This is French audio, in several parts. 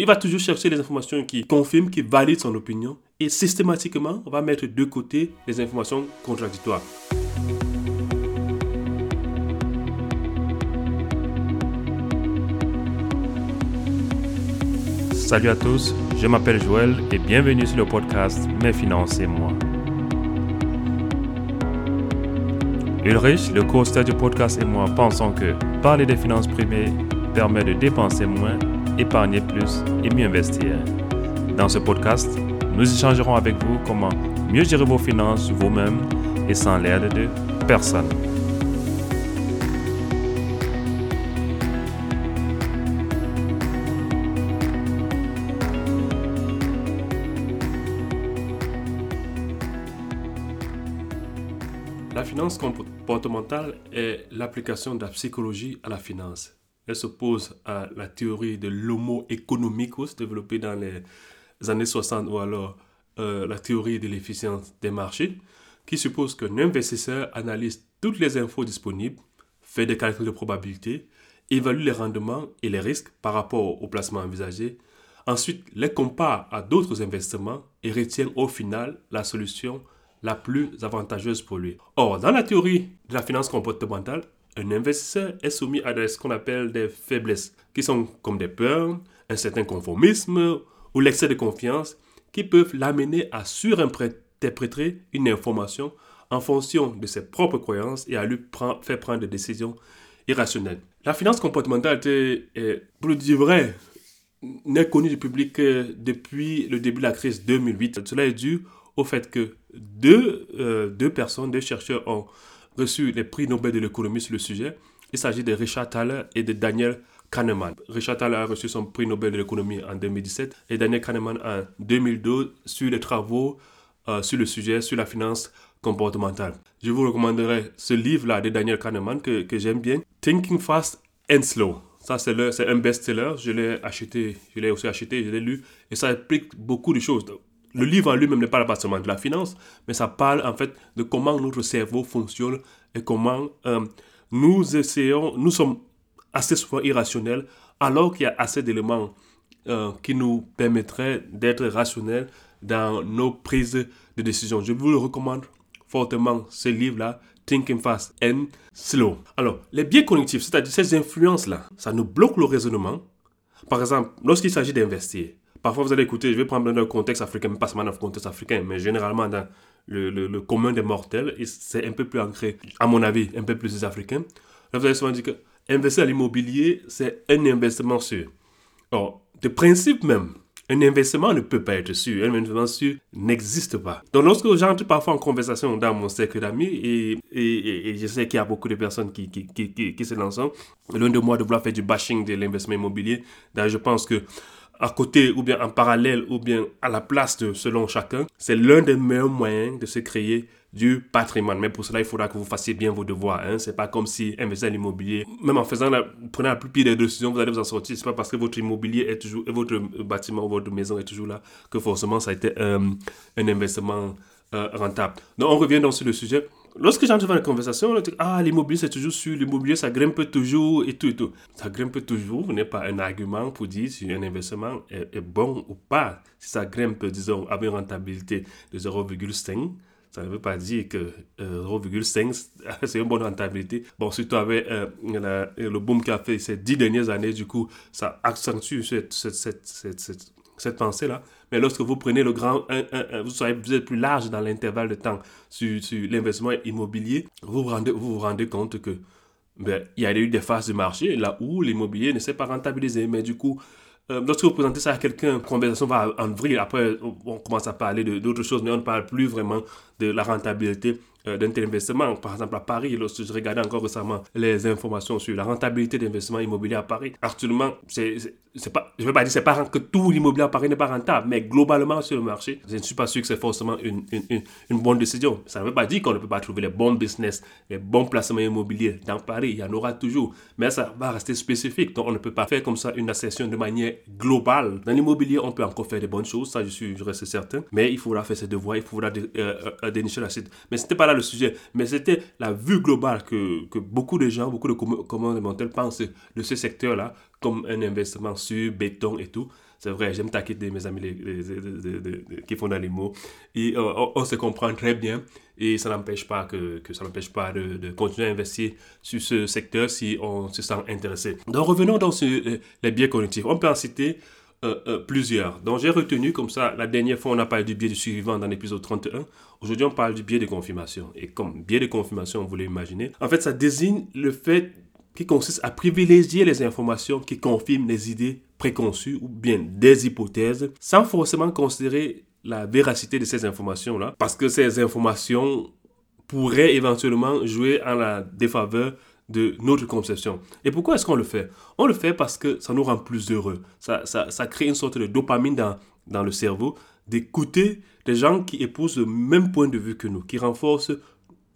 il va toujours chercher les informations qui confirment, qui valident son opinion et systématiquement, on va mettre de côté les informations contradictoires. Salut à tous, je m'appelle Joël et bienvenue sur le podcast Mes finances et moi. Ulrich, le co-auteur du podcast et moi pensons que parler des finances privées permet de dépenser moins, épargner plus et mieux investir. Dans ce podcast, nous échangerons avec vous comment mieux gérer vos finances vous-même et sans l'aide de personne. La finance comportementale est l'application de la psychologie à la finance. Elle s'oppose à la théorie de l'homo economicus développée dans les années 60 ou alors euh, la théorie de l'efficience des marchés qui suppose qu'un investisseur analyse toutes les infos disponibles, fait des calculs de probabilité, évalue les rendements et les risques par rapport au placement envisagé, ensuite les compare à d'autres investissements et retient au final la solution la plus avantageuse pour lui. Or, dans la théorie de la finance comportementale, un investisseur est soumis à ce qu'on appelle des faiblesses, qui sont comme des peurs, un certain conformisme ou l'excès de confiance, qui peuvent l'amener à surinterpréter une information en fonction de ses propres croyances et à lui faire prendre des décisions irrationnelles. La finance comportementale, pour le dire vrai, n'est connue du public depuis le début de la crise 2008. Cela est dû au fait que deux, euh, deux personnes, deux chercheurs ont reçu les prix Nobel de l'économie sur le sujet. Il s'agit de Richard Thaler et de Daniel Kahneman. Richard Thaler a reçu son prix Nobel de l'économie en 2017 et Daniel Kahneman en 2012 sur les travaux euh, sur le sujet, sur la finance comportementale. Je vous recommanderai ce livre-là de Daniel Kahneman que, que j'aime bien, Thinking Fast and Slow. Ça, c'est un best-seller. Je l'ai acheté, je l'ai aussi acheté, je l'ai lu. Et ça explique beaucoup de choses le livre en lui-même ne parle pas seulement de la finance, mais ça parle en fait de comment notre cerveau fonctionne et comment euh, nous essayons, nous sommes assez souvent irrationnels, alors qu'il y a assez d'éléments euh, qui nous permettraient d'être rationnels dans nos prises de décision. Je vous le recommande fortement, ce livre-là, Thinking Fast and Slow. Alors, les biais cognitifs, c'est-à-dire ces influences-là, ça nous bloque le raisonnement. Par exemple, lorsqu'il s'agit d'investir, Parfois, vous allez écouter, je vais prendre le contexte africain, pas seulement dans le contexte africain, mais généralement dans le, commun des mortels, c'est un peu plus ancré, à mon avis, un peu plus africain. Là, vous allez souvent dire que investir à l'immobilier, c'est un investissement sûr. Or, de principe même, un investissement ne peut pas être sûr. Un investissement sûr n'existe pas. Donc, lorsque j'entre parfois en conversation dans mon cercle d'amis, et, je sais qu'il y a beaucoup de personnes qui, se lancent, loin de moi de vouloir faire du bashing de l'investissement immobilier, je pense que à côté ou bien en parallèle ou bien à la place de selon chacun, c'est l'un des meilleurs moyens de se créer du patrimoine. Mais pour cela, il faudra que vous fassiez bien vos devoirs. Hein. C'est pas comme si investir à l'immobilier, même en faisant la, prenant la plus pire des décisions, vous allez vous en sortir. C'est pas parce que votre immobilier est toujours, votre bâtiment ou votre maison est toujours là que forcément ça a été euh, un investissement euh, rentable. Donc on revient donc sur le sujet. Lorsque j'entre dans la conversation, on dit Ah, l'immobilier c'est toujours sûr, l'immobilier ça grimpe toujours et tout et tout. Ça grimpe toujours n'est pas un argument pour dire si un investissement est, bon ou pas. Si ça grimpe, disons, avec une rentabilité de 0,5, ça ne veut pas dire que 0,5 euh, c'est une bonne rentabilité. Bon, surtout avec euh, le boom qu'a fait ces dix dernières années, du coup, ça accentue cette pensée-là. Mais lorsque vous prenez le grand, vous, êtes plus large dans l'intervalle de temps sur, l'investissement immobilier, vous vous rendez, compte que ben, il y a eu des phases de marché là où l'immobilier ne s'est pas rentabilisé. Mais du coup, euh, lorsque vous présentez ça à quelqu'un, la conversation va en vrille. Après, on commence à parler d'autres choses, mais on ne parle plus vraiment de la rentabilité euh, d'un tel investissement. Par exemple, à Paris, lorsque je regardais encore récemment les informations sur la rentabilité d'investissement immobilier à Paris, actuellement, c'est pas, je ne veux pas dire c'est pas que tout l'immobilier à Paris n'est pas rentable, mais globalement sur le marché, je ne suis pas sûr que c'est forcément une, une, une, bonne décision. Ça ne veut pas dire qu'on ne peut pas trouver les bons business, les bons placements immobiliers dans Paris. Il y en aura toujours, mais ça va rester spécifique. Donc on ne peut pas faire comme ça une assertion de manière globale. Dans l'immobilier, on peut encore faire des bonnes choses, ça je suis, je reste certain, mais il faudra faire ses devoirs, il faudra euh, euh, dénicher la suite. Mais c'était pas là le sujet, mais c'était la vue globale que, que beaucoup de gens, beaucoup de mentales pensent de ce secteur-là comme un investissement sur béton et tout. C'est vrai, j'aime taquiner mes amis qui font dans les mots. Et on, se comprend très bien. Et ça n'empêche pas, que, ça n'empêche pas de, continuer à investir sur ce secteur si on se sent intéressé. Donc revenons dans les biais cognitifs. On peut en citer euh, euh, plusieurs. Donc j'ai retenu comme ça, la dernière fois on a parlé du biais du suivant dans l'épisode 31. Aujourd'hui on parle du biais de confirmation. Et comme biais de confirmation, vous l'imaginer, en fait ça désigne le fait qui consiste à privilégier les informations qui confirment les idées préconçues ou bien des hypothèses sans forcément considérer la véracité de ces informations-là parce que ces informations pourraient éventuellement jouer en la défaveur de notre conception. Et pourquoi est-ce qu'on le fait? On le fait parce que ça nous rend plus heureux. Ça, ça, crée une sorte de dopamine dans, dans le cerveau d'écouter des gens qui épousent le même point de vue que nous, qui renforcent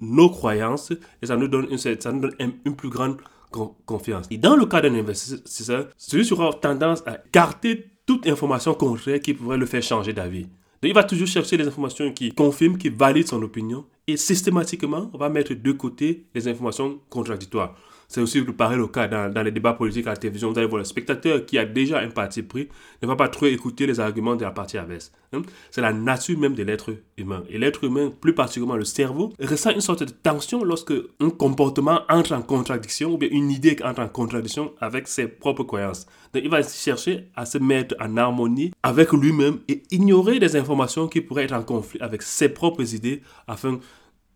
nos croyances et ça nous donne une, ça nous donne une, plus grande confiance. Et dans le cas d'un investisseur, celui-ci aura tendance à garder toute information contraire qui pourrait le faire changer d'avis. il va toujours chercher les informations qui confirment, qui valident son opinion et systématiquement, on va mettre de côté les informations contradictoires. C'est aussi pareil le cas dans, les débats politiques à la télévision. Vous allez voir le spectateur qui a déjà un parti pris ne va pas trop écouter les arguments de la partie adverse. Hein? C'est la nature même de l'être humain. Et l'être humain, plus particulièrement le cerveau, ressent une sorte de tension lorsque un comportement entre en contradiction ou bien une idée entre en contradiction avec ses propres croyances. Donc il va chercher à se mettre en harmonie avec lui-même et ignorer des informations qui pourraient être en conflit avec ses propres idées afin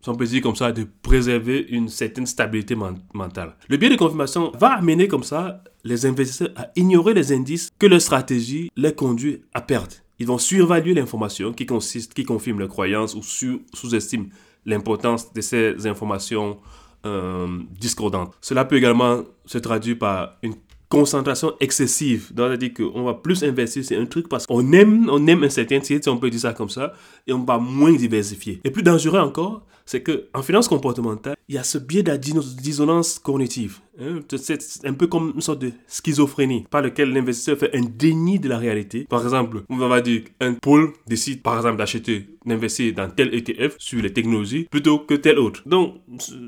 si on comme ça, de préserver une certaine stabilité mentale. Le biais de confirmation va amener comme ça les investisseurs à ignorer les indices que leur stratégie les conduit à perdre. Ils vont surévaluer l'information qui consiste, qui confirme leurs croyances ou sous-estiment l'importance de ces informations euh, discordantes. Cela peut également se traduire par une concentration excessive. C'est-à-dire qu'on va plus investir sur un truc parce qu'on aime, on aime un certain titre, si on peut dire ça comme ça, et on va moins diversifier. Et plus dangereux encore, c'est qu'en finance comportementale, il y a ce biais de dissonance cognitive. Hein. C'est un peu comme une sorte de schizophrénie par lequel l'investisseur fait un déni de la réalité. Par exemple, on va dire un pôle décide par exemple d'acheter, d'investir dans tel ETF sur les technologies plutôt que tel autre. Donc,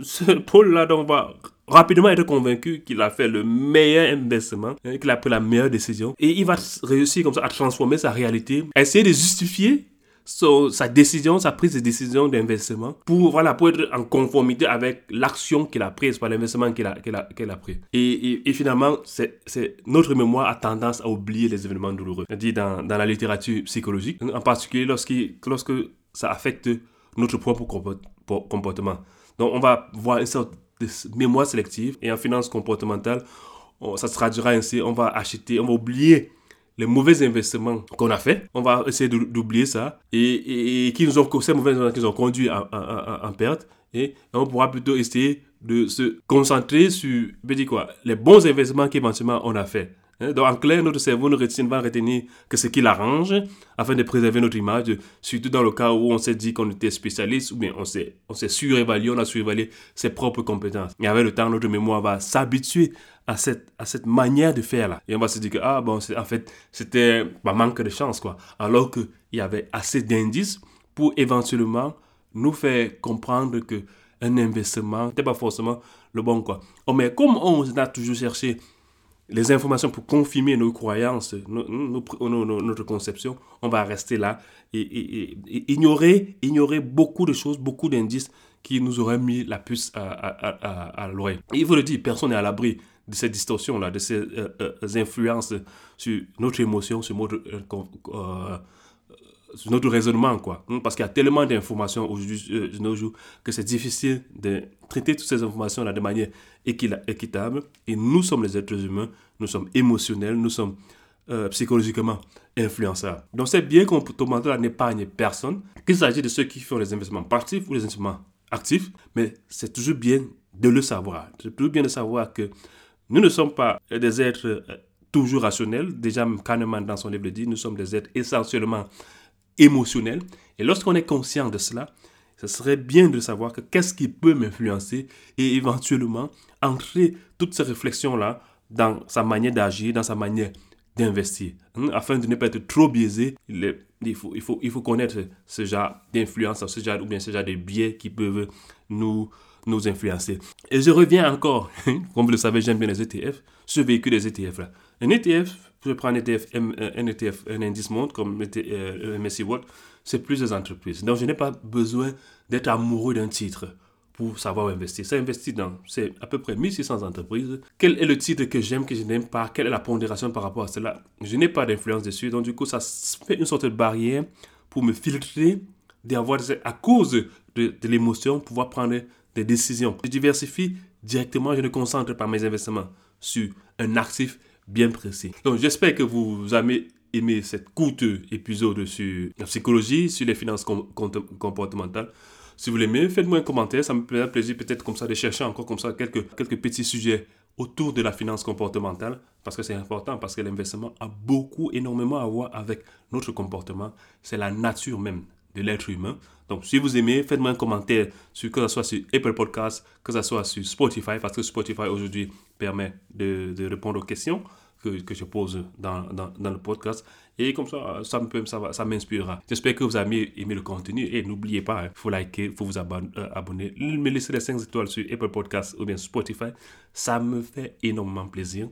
ce pôle-là, on va rapidement être convaincu qu'il a fait le meilleur investissement, hein, qu'il a pris la meilleure décision. Et il va réussir comme ça à transformer sa réalité, à essayer de justifier sa décision, sa prise de décision d'investissement pour, voilà, pour être en conformité avec l'action qu'il a prise, par l'investissement qu'il a, qu'il a, qu'il a, pris. Et, et, finalement, c'est, notre mémoire a tendance à oublier les événements douloureux. Dit dans, dans la littérature psychologique, en particulier lorsque ça affecte notre propre comportement. Donc, on va voir une sorte de mémoire sélective et en finance comportementale, ça se traduira ainsi, on va acheter, on va oublier les mauvais investissements qu'on a fait, on va essayer d'oublier ça et, qui nous ont, ces mauvais investissements qui nous ont conduit en, perte. Et on pourra plutôt essayer de se concentrer sur, dire quoi, les bons investissements qu'éventuellement on a fait. Hein, donc, en clair, notre cerveau ne retient, va retenir que ce qui l'arrange afin de préserver notre image, surtout dans le cas où on s'est dit qu'on était spécialiste ou bien on s'est, surévalué, on a surévalué ses propres compétences. Et avec le temps, notre mémoire va s'habituer à cette, à cette manière de faire là. Et on va se dire que, ah bon, en fait, c'était un manque de chance, quoi. Alors qu'il y avait assez d'indices pour éventuellement nous faire comprendre que un investissement n'était pas forcément le bon, quoi. Oh, mais comme on a toujours cherché les informations pour confirmer nos croyances, notre conception, on va rester là et, ignorer, ignorer beaucoup de choses, beaucoup d'indices qui nous auraient mis la puce à, l'oreille. Il faut le dire, personne n'est à l'abri de ces distorsions-là, de ces euh, euh, influences sur notre émotion, sur notre, euh, notre raisonnement, quoi. Hmm, parce qu'il y a tellement d'informations aujourd'hui, de nos jours, que c'est difficile de traiter toutes ces informations-là de manière équitable. Et nous sommes les êtres humains, nous sommes émotionnels, nous sommes euh, psychologiquement influençables. Donc c'est bien comportemental n'épargne personne, qu'il s'agisse de ceux qui font les investissements passifs ou les investissements actifs, mais c'est toujours bien de le savoir. C'est toujours bien de savoir que nous ne sommes pas des êtres euh, toujours rationnels. Déjà, Kahneman dans son livre dit, nous sommes des êtres essentiellement émotionnels. Et lorsqu'on est conscient de cela, ce serait bien de savoir que qu'est-ce qui peut m'influencer et éventuellement entrer toutes ces réflexions-là dans sa manière d'agir, dans sa manière d'investir. Hein, afin de ne pas être trop biaisé, il, faut, il, faut, il faut connaître ce genre d'influence, ce genre, ou bien ce genre de biais qui peuvent nous, nous influencer. Et je reviens encore, comme vous le savez, j'aime bien les ETF, ce véhicule des ETF là. Un ETF, je prends un ETF, euh, un ETF, un indice monde comme le MSCI World, c'est plusieurs entreprises. Donc je n'ai pas besoin d'être amoureux d'un titre pour savoir investir. Ça investit dans, c'est à peu près 1600 entreprises. Quel est le titre que j'aime, que je n'aime pas? Quelle est la pondération par rapport à cela? Je n'ai pas d'influence dessus. Donc, du coup, ça fait une sorte de barrière pour me filtrer, d'avoir, à cause de, l'émotion, pouvoir prendre des décisions. Je diversifie directement, je ne concentre pas mes investissements sur un actif bien précis. Donc, j'espère que vous avez aimé cette courte épisode sur la psychologie, sur les finances comportementales. Si vous l'aimez, faites-moi un commentaire, ça me fait plaisir peut-être comme ça de chercher encore comme ça quelques, quelques petits sujets autour de la finance comportementale, parce que c'est important, parce que l'investissement a beaucoup, énormément à voir avec notre comportement. C'est la nature même de l'être humain. Donc, si vous aimez, faites-moi un commentaire, que ce soit sur Apple Podcasts, que ce soit sur Spotify, parce que Spotify aujourd'hui permet de, de répondre aux questions que, je pose dans, dans, le podcast. Et comme ça, ça, me, ça, ça m'inspirera. J'espère que vous avez aimé le contenu. Et n'oubliez pas, il hein, faut liker, il faut vous euh, abonner, me laisser les 5 étoiles sur Apple Podcasts ou bien Spotify. Ça me fait énormément plaisir.